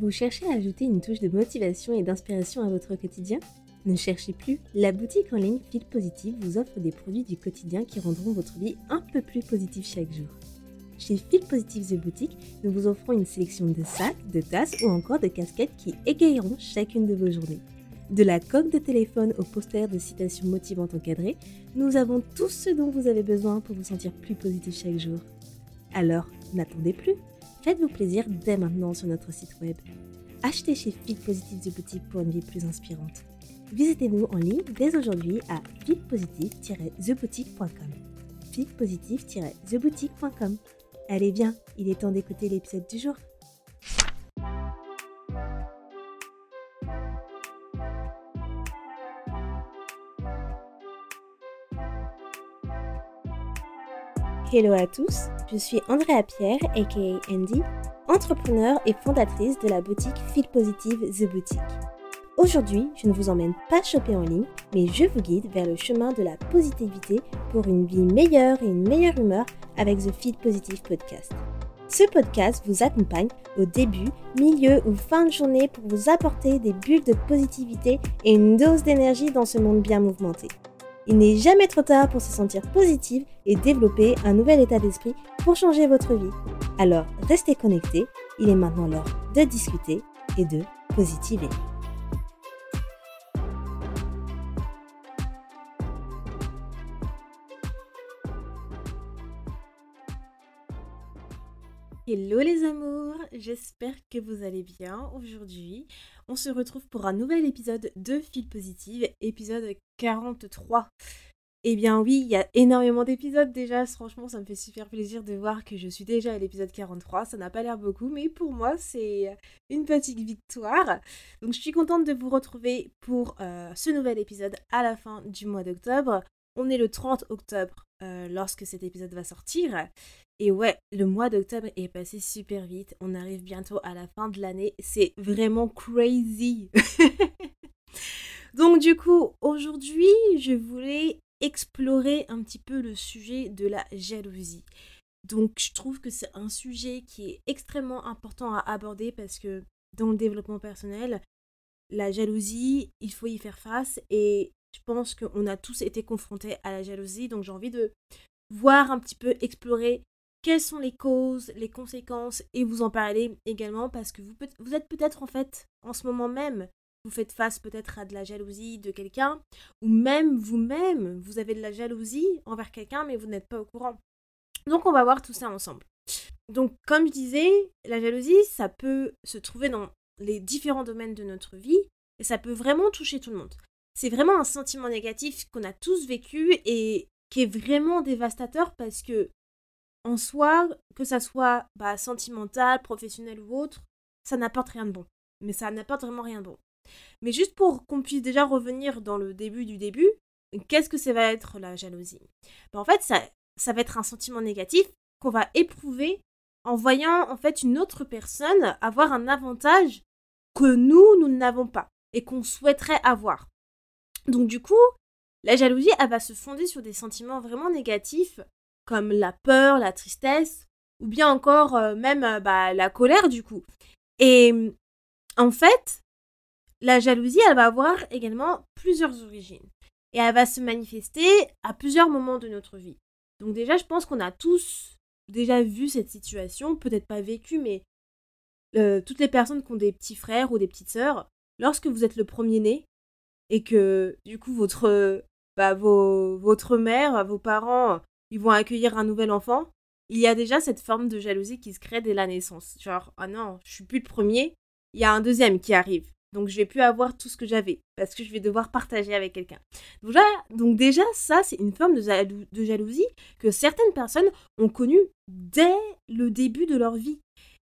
Vous cherchez à ajouter une touche de motivation et d'inspiration à votre quotidien? Ne cherchez plus, la boutique en ligne Feel Positive vous offre des produits du quotidien qui rendront votre vie un peu plus positive chaque jour. Chez Feel Positive The Boutique, nous vous offrons une sélection de sacs, de tasses ou encore de casquettes qui égayeront chacune de vos journées. De la coque de téléphone au poster de citations motivantes encadrées, nous avons tout ce dont vous avez besoin pour vous sentir plus positif chaque jour. Alors, n'attendez plus Faites-vous plaisir dès maintenant sur notre site web. Achetez chez Fit Positive The Boutique pour une vie plus inspirante. Visitez-nous en ligne dès aujourd'hui à fitpositive-theboutique.com. fitpositive-theboutique.com. Allez bien, il est temps d'écouter l'épisode du jour. Hello à tous, je suis Andrea Pierre, aka Andy, entrepreneur et fondatrice de la boutique Feel Positive The Boutique. Aujourd'hui, je ne vous emmène pas choper en ligne, mais je vous guide vers le chemin de la positivité pour une vie meilleure et une meilleure humeur avec The Feel Positive Podcast. Ce podcast vous accompagne au début, milieu ou fin de journée pour vous apporter des bulles de positivité et une dose d'énergie dans ce monde bien mouvementé. Il n'est jamais trop tard pour se sentir positive et développer un nouvel état d'esprit pour changer votre vie. Alors restez connectés, il est maintenant l'heure de discuter et de positiver. Hello les amours, j'espère que vous allez bien aujourd'hui. On se retrouve pour un nouvel épisode de Fil Positive, épisode 43. Eh bien oui, il y a énormément d'épisodes déjà, franchement ça me fait super plaisir de voir que je suis déjà à l'épisode 43, ça n'a pas l'air beaucoup, mais pour moi c'est une petite victoire. Donc je suis contente de vous retrouver pour euh, ce nouvel épisode à la fin du mois d'octobre. On est le 30 octobre euh, lorsque cet épisode va sortir. Et ouais, le mois d'octobre est passé super vite. On arrive bientôt à la fin de l'année. C'est vraiment crazy. Donc du coup, aujourd'hui, je voulais explorer un petit peu le sujet de la jalousie. Donc je trouve que c'est un sujet qui est extrêmement important à aborder parce que dans le développement personnel, la jalousie, il faut y faire face et je pense qu'on a tous été confrontés à la jalousie. Donc j'ai envie de voir un petit peu, explorer quelles sont les causes, les conséquences et vous en parler également parce que vous êtes peut-être en fait en ce moment même, vous faites face peut-être à de la jalousie de quelqu'un ou même vous-même, vous avez de la jalousie envers quelqu'un mais vous n'êtes pas au courant. Donc on va voir tout ça ensemble. Donc comme je disais, la jalousie, ça peut se trouver dans les différents domaines de notre vie et ça peut vraiment toucher tout le monde. C'est vraiment un sentiment négatif qu'on a tous vécu et qui est vraiment dévastateur parce que en soi, que ça soit bah, sentimental, professionnel ou autre, ça n'apporte rien de bon. Mais ça n'apporte vraiment rien de bon. Mais juste pour qu'on puisse déjà revenir dans le début du début, qu'est-ce que ça va être la jalousie? Bah, En fait, ça, ça va être un sentiment négatif qu'on va éprouver en voyant en fait une autre personne avoir un avantage que nous, nous n'avons pas et qu'on souhaiterait avoir. Donc du coup, la jalousie, elle va se fonder sur des sentiments vraiment négatifs comme la peur, la tristesse, ou bien encore euh, même euh, bah, la colère du coup. Et en fait, la jalousie, elle va avoir également plusieurs origines. Et elle va se manifester à plusieurs moments de notre vie. Donc déjà, je pense qu'on a tous déjà vu cette situation, peut-être pas vécu, mais euh, toutes les personnes qui ont des petits frères ou des petites sœurs, lorsque vous êtes le premier-né, et que du coup votre, bah, votre mère, vos parents ils vont accueillir un nouvel enfant, il y a déjà cette forme de jalousie qui se crée dès la naissance. Genre, ah non, je suis plus le premier, il y a un deuxième qui arrive. Donc je vais plus avoir tout ce que j'avais parce que je vais devoir partager avec quelqu'un. Donc, donc déjà, ça, c'est une forme de, de jalousie que certaines personnes ont connue dès le début de leur vie.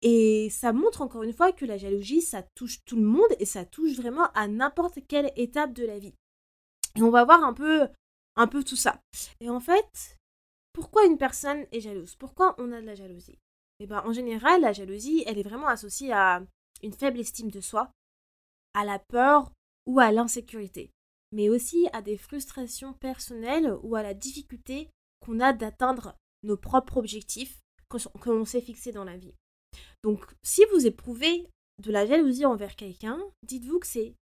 Et ça montre encore une fois que la jalousie, ça touche tout le monde et ça touche vraiment à n'importe quelle étape de la vie. Et on va voir un peu, un peu tout ça. Et en fait, pourquoi une personne est jalouse? Pourquoi on a de la jalousie? Eh ben, en général, la jalousie, elle est vraiment associée à une faible estime de soi, à la peur ou à l'insécurité, mais aussi à des frustrations personnelles ou à la difficulté qu'on a d'atteindre nos propres objectifs que l'on s'est fixés dans la vie. Donc, si vous éprouvez de la jalousie envers quelqu'un, dites-vous que c'est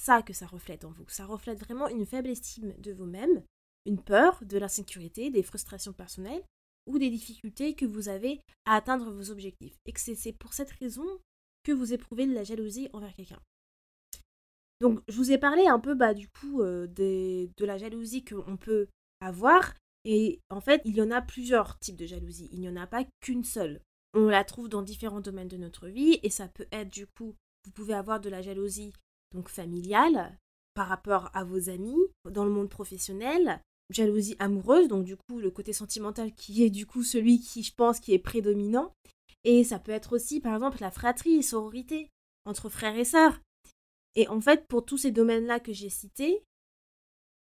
ça que ça reflète en vous. Ça reflète vraiment une faible estime de vous-même, une peur, de l'insécurité, des frustrations personnelles ou des difficultés que vous avez à atteindre vos objectifs. Et que c'est pour cette raison que vous éprouvez de la jalousie envers quelqu'un. Donc, je vous ai parlé un peu bah, du coup euh, de la jalousie qu'on peut avoir. Et en fait, il y en a plusieurs types de jalousie. Il n'y en a pas qu'une seule. On la trouve dans différents domaines de notre vie et ça peut être du coup, vous pouvez avoir de la jalousie donc familiale par rapport à vos amis, dans le monde professionnel, jalousie amoureuse, donc du coup le côté sentimental qui est du coup celui qui je pense qui est prédominant. Et ça peut être aussi par exemple la fratrie, sororité entre frères et sœurs. Et en fait, pour tous ces domaines-là que j'ai cités,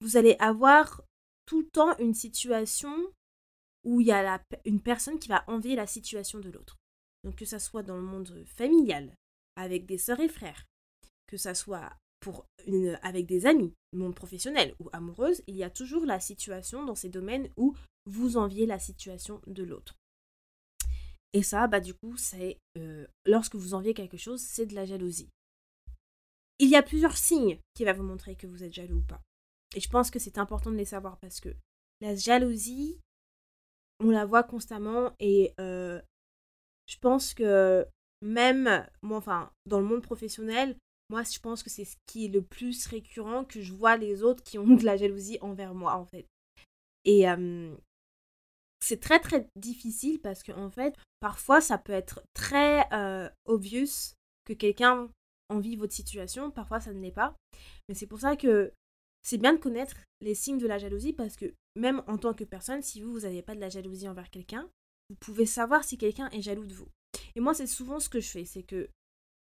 vous allez avoir tout le temps une situation où il y a une personne qui va envier la situation de l'autre. Donc que ça soit dans le monde familial, avec des sœurs et frères, que ça soit avec des amis, monde professionnel ou amoureuse, il y a toujours la situation dans ces domaines où vous enviez la situation de l'autre. Et ça, bah du coup, c'est euh, lorsque vous enviez quelque chose, c'est de la jalousie. Il y a plusieurs signes qui vont vous montrer que vous êtes jaloux ou pas. Et je pense que c'est important de les savoir parce que la jalousie, on la voit constamment et euh, je pense que même, moi, enfin, dans le monde professionnel, moi, je pense que c'est ce qui est le plus récurrent que je vois les autres qui ont de la jalousie envers moi, en fait. Et c'est très, très difficile parce qu'en en fait, parfois, ça peut être très obvious que quelqu'un envie votre situation, parfois ça ne l'est pas. Mais c'est pour ça que c'est bien de connaître les signes de la jalousie parce que même en tant que personne, si vous, vous n'avez pas de la jalousie envers quelqu'un, vous pouvez savoir si quelqu'un est jaloux de vous. Et moi, c'est souvent ce que je fais, c'est que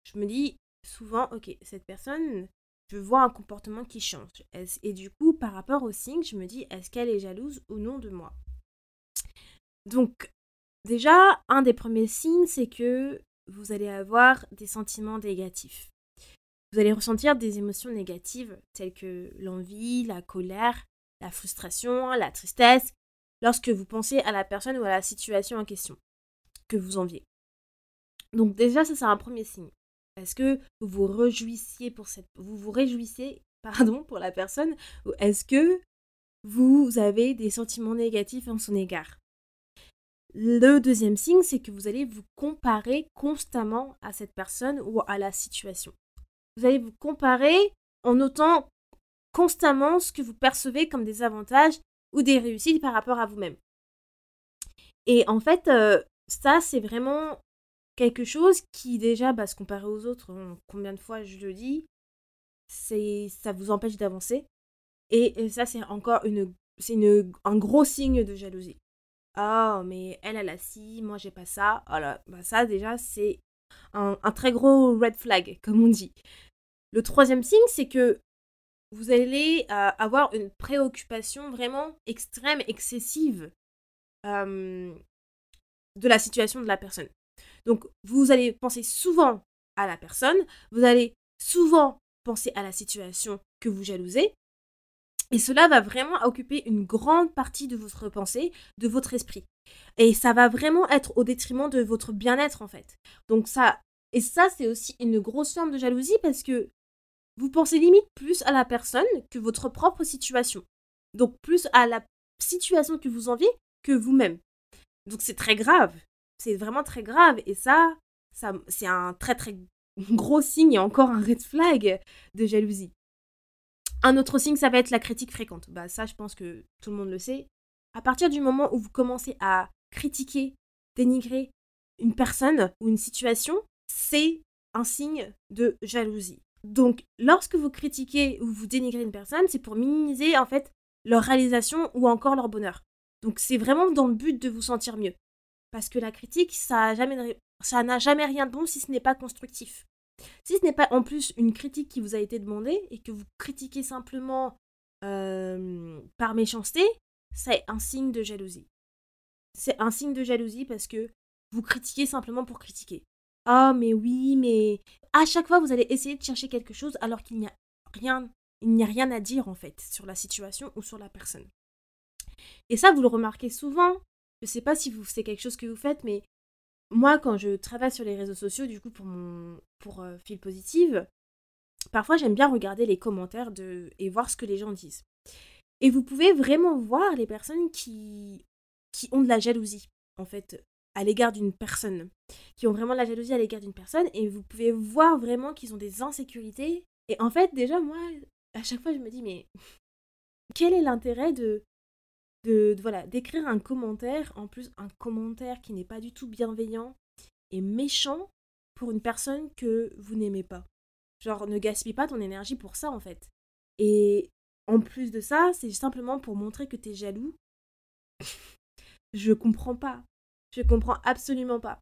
je me dis souvent, ok, cette personne, je vois un comportement qui change. Et du coup, par rapport aux signes, je me dis, est-ce qu'elle est jalouse ou non de moi? Donc, déjà, un des premiers signes, c'est que vous allez avoir des sentiments négatifs. Vous allez ressentir des émotions négatives telles que l'envie, la colère, la frustration, la tristesse, lorsque vous pensez à la personne ou à la situation en question que vous enviez. Donc déjà, ça c'est un premier signe. Est-ce que vous vous réjouissiez pour cette, vous pour la personne, ou est-ce que vous avez des sentiments négatifs en son égard? Le deuxième signe, c'est que vous allez vous comparer constamment à cette personne ou à la situation. Vous allez vous comparer en notant constamment ce que vous percevez comme des avantages ou des réussites par rapport à vous-même. Et en fait, euh, ça, c'est vraiment quelque chose qui déjà, bah, se comparer aux autres, hein, combien de fois je le dis, c'est ça vous empêche d'avancer. Et, ça, c'est encore une, une, un gros signe de jalousie. Ah, mais elle, elle a ci, moi, j'ai pas ça. Voilà, bah, ça, déjà, c'est un, un très gros red flag, comme on dit. Le troisième signe, c'est que vous allez euh, avoir une préoccupation vraiment extrême, excessive euh, de la situation de la personne. Donc, vous allez penser souvent à la personne, vous allez souvent penser à la situation que vous jalousez, et cela va vraiment occuper une grande partie de votre pensée, de votre esprit. Et ça va vraiment être au détriment de votre bien-être, en fait. Donc, ça. Et ça, c'est aussi une grosse forme de jalousie parce que vous pensez limite plus à la personne que votre propre situation. Donc, plus à la situation que vous enviez que vous-même. Donc, c'est très grave c'est vraiment très grave. Et ça, ça c'est un très très gros signe et encore un red flag de jalousie. Un autre signe, ça va être la critique fréquente. Bah ça, je pense que tout le monde le sait. À partir du moment où vous commencez à critiquer, dénigrer une personne ou une situation, c'est un signe de jalousie. Donc, lorsque vous critiquez ou vous dénigrez une personne, c'est pour minimiser en fait leur réalisation ou encore leur bonheur. Donc, c'est vraiment dans le but de vous sentir mieux. Parce que la critique, ça n'a jamais, rien de bon si ce n'est pas constructif. Si ce n'est pas en plus une critique qui vous a été demandée et que vous critiquez simplement euh, par méchanceté, c'est un signe de jalousie. C'est un signe de jalousie parce que vous critiquez simplement pour critiquer. Ah, mais oui, mais à chaque fois, vous allez essayer de chercher quelque chose alors qu'il n'y a rien, il n'y a rien à dire en fait sur la situation ou sur la personne. Et ça, vous le remarquez souvent je sais pas si vous c'est quelque chose que vous faites, mais moi, quand je travaille sur les réseaux sociaux, du coup, pour mon pour euh, fil positive, parfois j'aime bien regarder les commentaires et voir ce que les gens disent. Et vous pouvez vraiment voir les personnes qui, qui ont de la jalousie, en fait, à l'égard d'une personne. Qui ont vraiment de la jalousie à l'égard d'une personne. Et vous pouvez voir vraiment qu'ils ont des insécurités. Et en fait, déjà, moi, à chaque fois, je me dis, mais quel est l'intérêt de, de, voilà d'écrire un commentaire, en plus un commentaire qui n'est pas du tout bienveillant et méchant pour une personne que vous n'aimez pas. Genre, ne gaspille pas ton énergie pour ça, en fait. Et en plus de ça, c'est simplement pour montrer que t'es jaloux. je comprends pas. Je comprends absolument pas.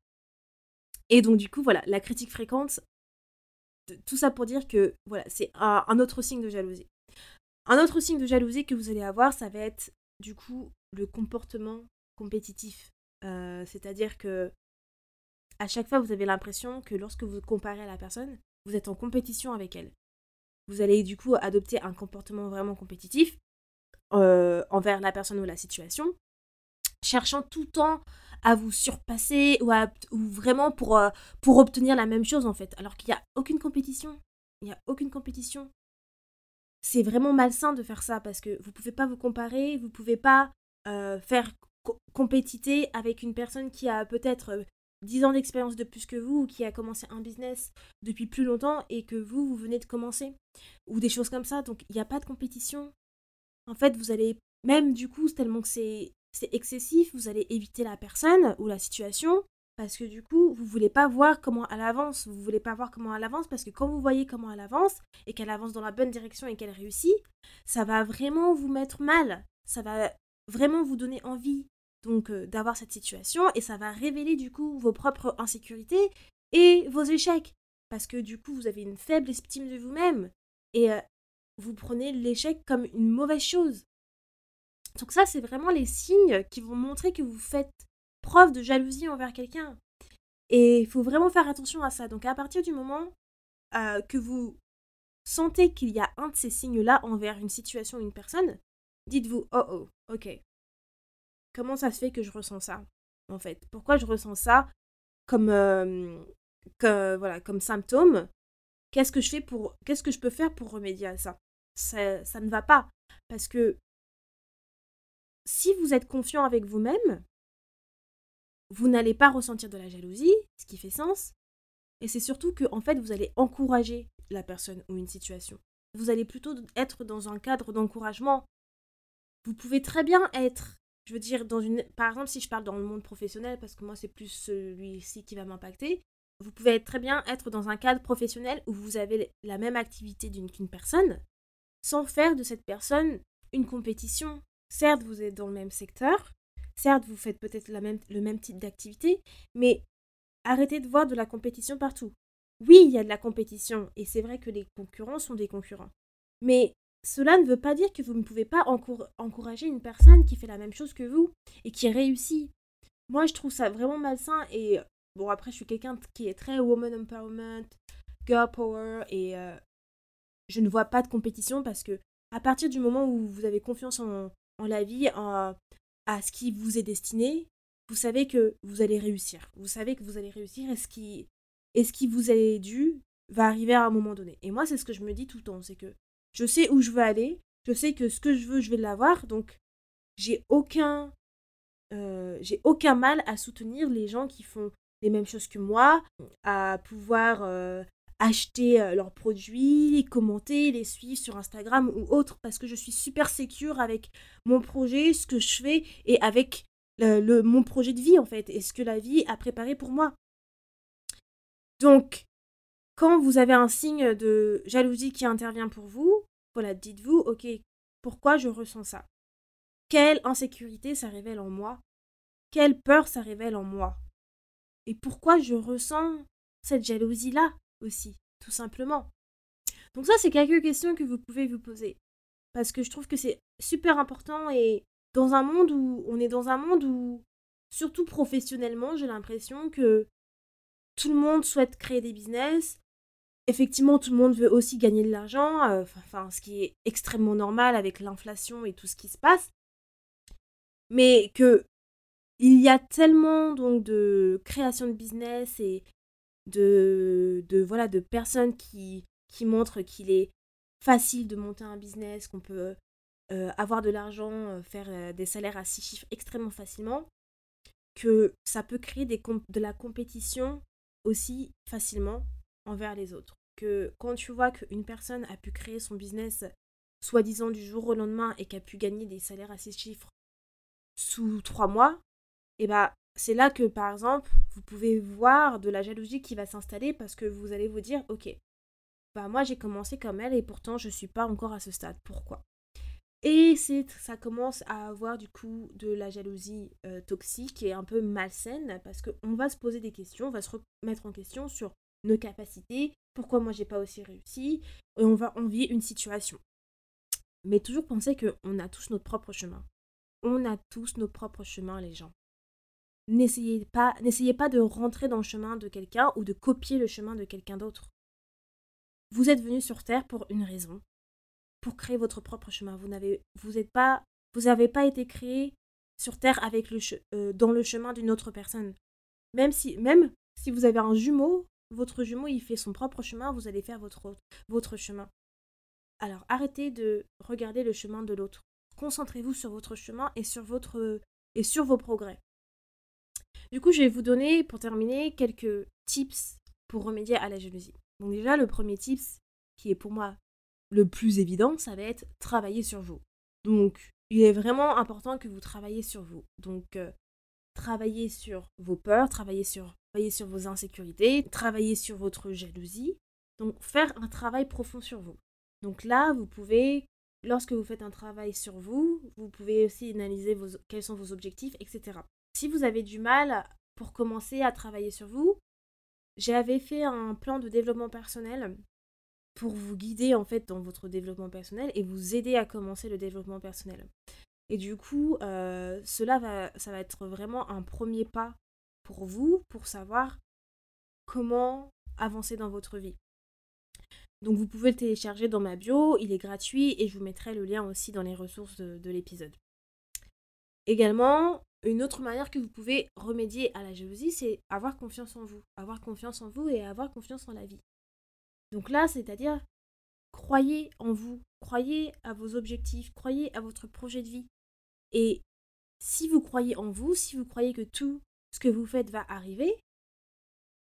Et donc, du coup, voilà, la critique fréquente, tout ça pour dire que, voilà, c'est un autre signe de jalousie. Un autre signe de jalousie que vous allez avoir, ça va être du coup le comportement compétitif. Euh, c'est-à-dire que à chaque fois, vous avez l'impression que lorsque vous comparez à la personne, vous êtes en compétition avec elle. Vous allez du coup adopter un comportement vraiment compétitif euh, envers la personne ou la situation, cherchant tout le temps à vous surpasser ou, vraiment pour, euh, pour obtenir la même chose en fait, alors qu'il n'y a aucune compétition. Il n'y a aucune compétition c'est vraiment malsain de faire ça parce que vous pouvez pas vous comparer, vous pouvez pas euh, faire compétiter avec une personne qui a peut-être 10 euh, ans d'expérience de plus que vous ou qui a commencé un business depuis plus longtemps et que vous, vous venez de commencer ou des choses comme ça. Donc il n'y a pas de compétition. En fait, vous allez même du coup, tellement que c'est excessif, vous allez éviter la personne ou la situation parce que du coup, vous voulez pas voir comment elle avance, vous voulez pas voir comment elle avance parce que quand vous voyez comment elle avance et qu'elle avance dans la bonne direction et qu'elle réussit, ça va vraiment vous mettre mal, ça va vraiment vous donner envie donc euh, d'avoir cette situation et ça va révéler du coup vos propres insécurités et vos échecs. Parce que du coup, vous avez une faible estime de vous-même et euh, vous prenez l'échec comme une mauvaise chose. Donc ça, c'est vraiment les signes qui vont montrer que vous faites preuve de jalousie envers quelqu'un. Et il faut vraiment faire attention à ça. Donc à partir du moment euh, que vous sentez qu'il y a un de ces signes-là envers une situation ou une personne, dites-vous, oh oh, ok. Comment ça se fait que je ressens ça, en fait? Pourquoi je ressens ça comme, euh, voilà, comme symptôme? Qu'est-ce que je fais pour, qu'est-ce que je peux faire pour remédier à ça, ça Ça ne va pas. Parce que si vous êtes confiant avec vous-même, vous n'allez pas ressentir de la jalousie, ce qui fait sens. Et c'est surtout que, en fait, vous allez encourager la personne ou une situation. Vous allez plutôt être dans un cadre d'encouragement. Vous pouvez très bien être, je veux dire, dans une. Par exemple, si je parle dans le monde professionnel, parce que moi, c'est plus celui-ci qui va m'impacter, vous pouvez très bien être dans un cadre professionnel où vous avez la même activité qu'une personne, sans faire de cette personne une compétition. Certes, vous êtes dans le même secteur, Certes, vous faites peut-être le même type d'activité, mais arrêtez de voir de la compétition partout. Oui, il y a de la compétition, et c'est vrai que les concurrents sont des concurrents. Mais cela ne veut pas dire que vous ne pouvez pas encourager une personne qui fait la même chose que vous et qui réussit. Moi, je trouve ça vraiment malsain et bon, après, je suis quelqu'un qui est très woman empowerment, girl power et euh, je ne vois pas de compétition parce que à partir du moment où vous avez confiance en, en la vie, en, à ce qui vous est destiné, vous savez que vous allez réussir. Vous savez que vous allez réussir et ce qui, et ce qui vous est dû va arriver à un moment donné. Et moi, c'est ce que je me dis tout le temps, c'est que je sais où je veux aller, je sais que ce que je veux, je vais l'avoir, donc j'ai aucun, euh, aucun mal à soutenir les gens qui font les mêmes choses que moi, à pouvoir euh, acheter euh, leurs produits, commenter, les suivre sur Instagram ou autre, parce que je suis super sécure avec mon projet, ce que je fais et avec le, mon projet de vie en fait, et ce que la vie a préparé pour moi. Donc, quand vous avez un signe de jalousie qui intervient pour vous, voilà, dites-vous, ok, pourquoi je ressens ça? Quelle insécurité ça révèle en moi? Quelle peur ça révèle en moi? Et pourquoi je ressens cette jalousie-là? Aussi, tout simplement. Donc ça, c'est quelques questions que vous pouvez vous poser. Parce que je trouve que c'est super important et dans un monde où on est dans un monde où, surtout professionnellement, j'ai l'impression que tout le monde souhaite créer des business. Effectivement, tout le monde veut aussi gagner de l'argent, euh, ce qui est extrêmement normal avec l'inflation et tout ce qui se passe. Mais que il y a tellement donc de création de business et de, de voilà de personnes qui, qui montrent qu'il est facile de monter un business, qu'on peut euh, avoir de l'argent, euh, faire euh, des salaires à six chiffres extrêmement facilement, que ça peut créer des de la compétition aussi facilement envers les autres. Que quand tu vois qu'une personne a pu créer son business soi-disant du jour au lendemain et qu'a pu gagner des salaires à six chiffres sous trois mois, et eh bah c'est là que par exemple vous pouvez voir de la jalousie qui va s'installer parce que vous allez vous dire ok bah moi j'ai commencé comme elle et pourtant je suis pas encore à ce stade. Pourquoi? Et ça commence à avoir du coup de la jalousie euh, toxique et un peu malsaine parce qu'on va se poser des questions on va se remettre en question sur nos capacités pourquoi moi j'ai pas aussi réussi et on va envier une situation. Mais toujours penser qu'on a tous notre propre chemin. On a tous nos propres chemins les gens n'essayez pas, n'essayez pas de rentrer dans le chemin de quelqu'un ou de copier le chemin de quelqu'un d'autre. Vous êtes venu sur Terre pour une raison, pour créer votre propre chemin. Vous n'avez, vous pas, vous pas été créé sur Terre avec le, euh, dans le chemin d'une autre personne. Même si, même si vous avez un jumeau, votre jumeau il fait son propre chemin, vous allez faire votre, votre chemin. Alors arrêtez de regarder le chemin de l'autre. Concentrez-vous sur votre chemin et sur votre et sur vos progrès. Du coup, je vais vous donner, pour terminer, quelques tips pour remédier à la jalousie. Donc déjà, le premier tips, qui est pour moi le plus évident, ça va être travailler sur vous. Donc, il est vraiment important que vous travaillez sur vous. Donc, euh, travaillez sur vos peurs, travaillez sur, vos insécurités, travaillez sur votre jalousie. Donc, faire un travail profond sur vous. Donc là, vous pouvez, lorsque vous faites un travail sur vous, vous pouvez aussi analyser vos, quels sont vos objectifs, etc. Si vous avez du mal pour commencer à travailler sur vous, j'avais fait un plan de développement personnel pour vous guider en fait dans votre développement personnel et vous aider à commencer le développement personnel. Et du coup, euh, cela va, ça va être vraiment un premier pas pour vous pour savoir comment avancer dans votre vie. Donc vous pouvez le télécharger dans ma bio, il est gratuit et je vous mettrai le lien aussi dans les ressources de l'épisode. Également, une autre manière que vous pouvez remédier à la jalousie, c'est avoir confiance en vous. Avoir confiance en vous et avoir confiance en la vie. Donc là, c'est-à-dire, croyez en vous, croyez à vos objectifs, croyez à votre projet de vie. Et si vous croyez en vous, si vous croyez que tout ce que vous faites va arriver,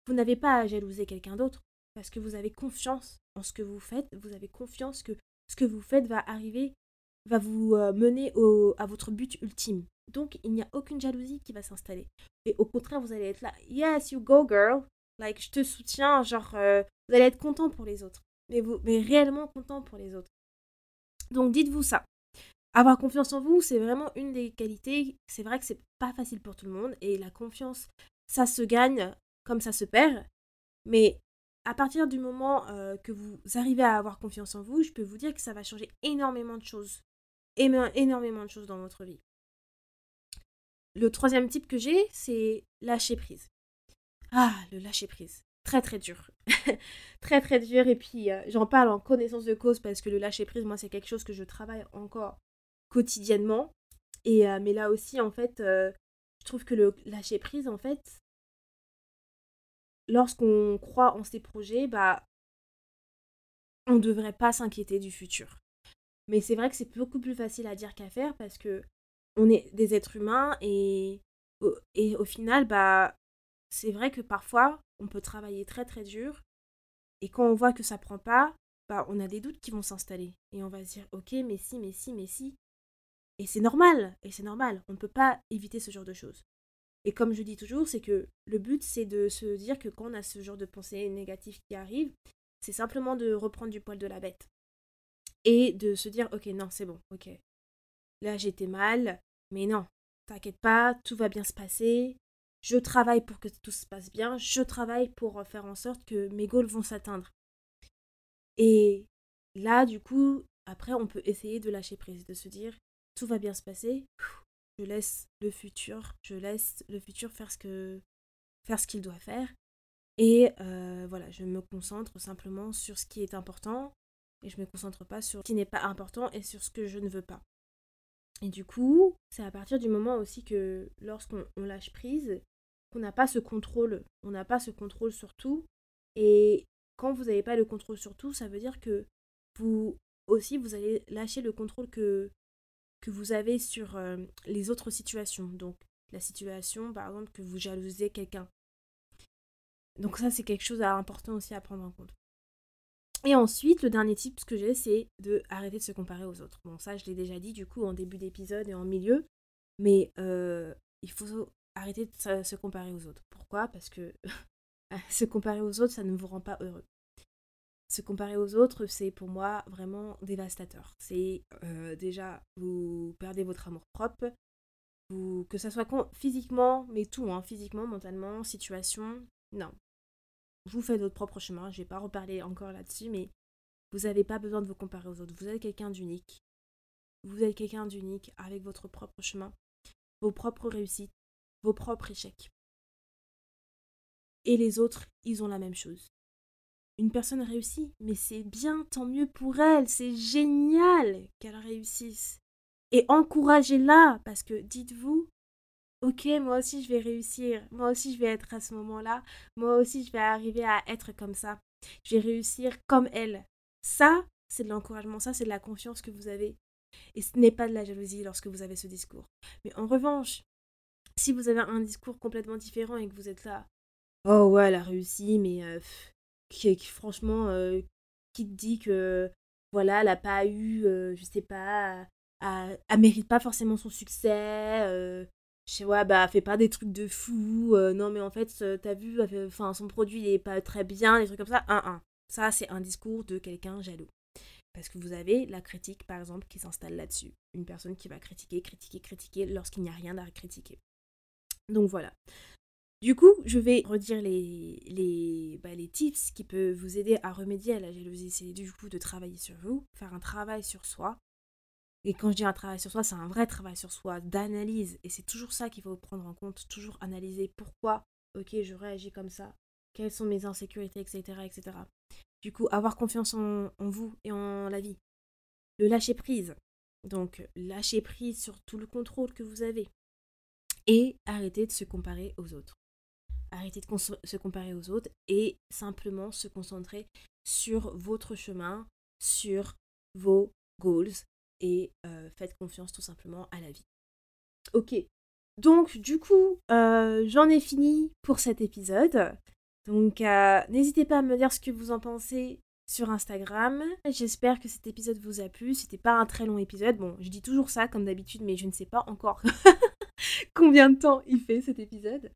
vous n'avez pas à jalouser quelqu'un d'autre parce que vous avez confiance en ce que vous faites, vous avez confiance que ce que vous faites va arriver, va vous euh, mener à votre but ultime. Donc, il n'y a aucune jalousie qui va s'installer. Et au contraire, vous allez être là, yes, you go, girl. Like, je te soutiens. Genre, euh, vous allez être content pour les autres. Mais, vous, mais réellement content pour les autres. Donc, dites-vous ça. Avoir confiance en vous, c'est vraiment une des qualités. C'est vrai que c'est pas facile pour tout le monde. Et la confiance, ça se gagne comme ça se perd. Mais à partir du moment euh, que vous arrivez à avoir confiance en vous, je peux vous dire que ça va changer énormément de choses. Énormément de choses dans votre vie. Le troisième type que j'ai, c'est lâcher prise. Ah, le lâcher prise. Très très dur. très très dur. Et puis euh, j'en parle en connaissance de cause parce que le lâcher prise, moi, c'est quelque chose que je travaille encore quotidiennement. Et euh, mais là aussi, en fait, euh, je trouve que le lâcher prise, en fait, lorsqu'on croit en ses projets, bah, on ne devrait pas s'inquiéter du futur. Mais c'est vrai que c'est beaucoup plus facile à dire qu'à faire parce que on est des êtres humains et, et au final, bah, c'est vrai que parfois, on peut travailler très très dur et quand on voit que ça prend pas, bah, on a des doutes qui vont s'installer et on va se dire, ok, mais si, mais si, mais si. Et c'est normal, et c'est normal, on ne peut pas éviter ce genre de choses. Et comme je dis toujours, c'est que le but, c'est de se dire que quand on a ce genre de pensée négative qui arrive, c'est simplement de reprendre du poil de la bête. Et de se dire, ok, non, c'est bon, ok. Là, j'étais mal, mais non, t'inquiète pas, tout va bien se passer. Je travaille pour que tout se passe bien. Je travaille pour faire en sorte que mes goals vont s'atteindre. Et là, du coup, après, on peut essayer de lâcher prise, de se dire tout va bien se passer. Je laisse le futur, je laisse le futur faire ce que faire ce qu'il doit faire. Et euh, voilà, je me concentre simplement sur ce qui est important et je me concentre pas sur ce qui n'est pas important et sur ce que je ne veux pas. Et du coup, c'est à partir du moment aussi que lorsqu'on lâche prise, qu'on n'a pas ce contrôle. On n'a pas ce contrôle sur tout. Et quand vous n'avez pas le contrôle sur tout, ça veut dire que vous aussi, vous allez lâcher le contrôle que, que vous avez sur euh, les autres situations. Donc, la situation, par exemple, que vous jalousez quelqu'un. Donc ça, c'est quelque chose d'important aussi à prendre en compte. Et ensuite, le dernier tip que j'ai, c'est de arrêter de se comparer aux autres. Bon, ça, je l'ai déjà dit du coup en début d'épisode et en milieu, mais euh, il faut arrêter de se comparer aux autres. Pourquoi? Parce que se comparer aux autres, ça ne vous rend pas heureux. Se comparer aux autres, c'est pour moi vraiment dévastateur. C'est euh, déjà, vous perdez votre amour propre, vous, que ça soit physiquement, mais tout, hein, physiquement, mentalement, situation, non, vous faites votre propre chemin. Je vais pas reparler encore là-dessus, mais vous n'avez pas besoin de vous comparer aux autres. Vous êtes quelqu'un d'unique. Vous êtes quelqu'un d'unique avec votre propre chemin, vos propres réussites, vos propres échecs. Et les autres, ils ont la même chose. Une personne réussit, mais c'est bien, tant mieux pour elle, c'est génial qu'elle réussisse. Et encouragez-la, parce que dites-vous, ok, moi aussi je vais réussir, moi aussi je vais être à ce moment-là, moi aussi je vais arriver à être comme ça, je vais réussir comme elle. Ça, c'est de l'encouragement, ça c'est de la confiance que vous avez. Et ce n'est pas de la jalousie lorsque vous avez ce discours. Mais en revanche, si vous avez un discours complètement différent et que vous êtes là, oh ouais, elle a réussi, mais euh, qui, franchement, euh, qui te dit que voilà, elle n'a pas eu, euh, je sais pas, elle, elle mérite pas forcément son succès, je sais, ouais, bah, fait pas des trucs de fou. Euh, non, mais en fait, euh, t'as vu, enfin, son produit, il est pas très bien, des trucs comme ça. Un, un. Ça, c'est un discours de quelqu'un jaloux. Parce que vous avez la critique, par exemple, qui s'installe là-dessus. Une personne qui va critiquer, critiquer, critiquer lorsqu'il n'y a rien à critiquer. Donc voilà. Du coup, je vais redire les, les, bah, les tips qui peuvent vous aider à remédier à la jalousie. C'est du coup de travailler sur vous, faire un travail sur soi, et quand je dis un travail sur soi, c'est un vrai travail sur soi, d'analyse. Et c'est toujours ça qu'il faut prendre en compte, toujours analyser pourquoi, ok, je réagis comme ça, quelles sont mes insécurités, etc. etc. Du coup, avoir confiance en, vous et en la vie. Le lâcher prise. Donc, lâcher prise sur tout le contrôle que vous avez. Et arrêter de se comparer aux autres. Arrêter de se comparer aux autres et simplement se concentrer sur votre chemin, sur vos goals, et euh, faites confiance tout simplement à la vie. Ok, donc du coup, euh, j'en ai fini pour cet épisode. Donc euh, n'hésitez pas à me dire ce que vous en pensez sur Instagram. J'espère que cet épisode vous a plu. C'était pas un très long épisode. Bon, je dis toujours ça comme d'habitude, mais je ne sais pas encore combien de temps il fait cet épisode.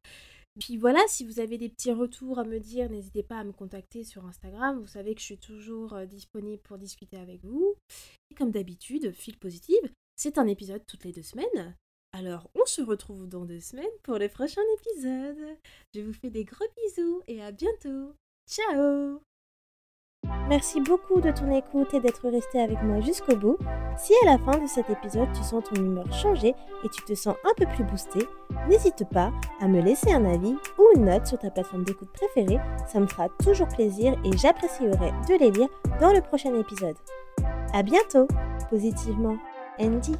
Puis voilà, si vous avez des petits retours à me dire, n'hésitez pas à me contacter sur Instagram. Vous savez que je suis toujours euh, disponible pour discuter avec vous. Et comme d'habitude, fil positive, c'est un épisode toutes les deux semaines. Alors on se retrouve dans deux semaines pour le prochain épisode. Je vous fais des gros bisous et à bientôt. Ciao Merci beaucoup de ton écoute et d'être resté avec moi jusqu'au bout. Si à la fin de cet épisode tu sens ton humeur changer et tu te sens un peu plus boosté, n'hésite pas à me laisser un avis ou une note sur ta plateforme d'écoute préférée, ça me fera toujours plaisir et j'apprécierai de les lire dans le prochain épisode. À bientôt, positivement, Andy.